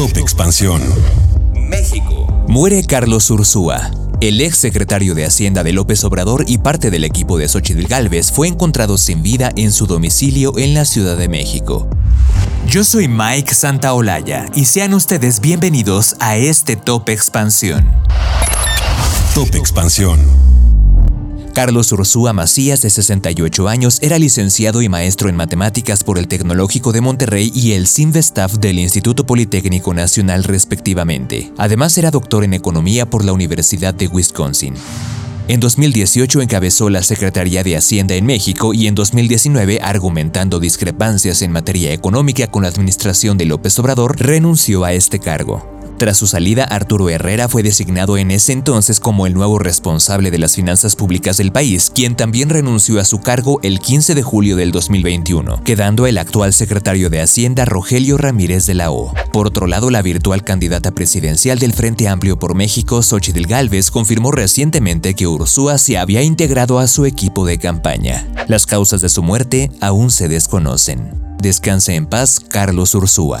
Top Expansión. México. Muere Carlos Ursúa. El ex secretario de Hacienda de López Obrador y parte del equipo de Xochitl Galvez fue encontrado sin vida en su domicilio en la Ciudad de México. Yo soy Mike Santaolalla y sean ustedes bienvenidos a este Top Expansión. Top Expansión. Carlos Ursúa Macías, de 68 años, era licenciado y maestro en matemáticas por el Tecnológico de Monterrey y el Sinvestaff del Instituto Politécnico Nacional respectivamente. Además era doctor en economía por la Universidad de Wisconsin. En 2018 encabezó la Secretaría de Hacienda en México y en 2019, argumentando discrepancias en materia económica con la administración de López Obrador, renunció a este cargo. Tras su salida, Arturo Herrera fue designado en ese entonces como el nuevo responsable de las finanzas públicas del país, quien también renunció a su cargo el 15 de julio del 2021, quedando el actual secretario de Hacienda Rogelio Ramírez de la O. Por otro lado, la virtual candidata presidencial del Frente Amplio por México, Xochitl Gálvez, confirmó recientemente que Ursúa se había integrado a su equipo de campaña. Las causas de su muerte aún se desconocen. Descanse en paz, Carlos Ursúa.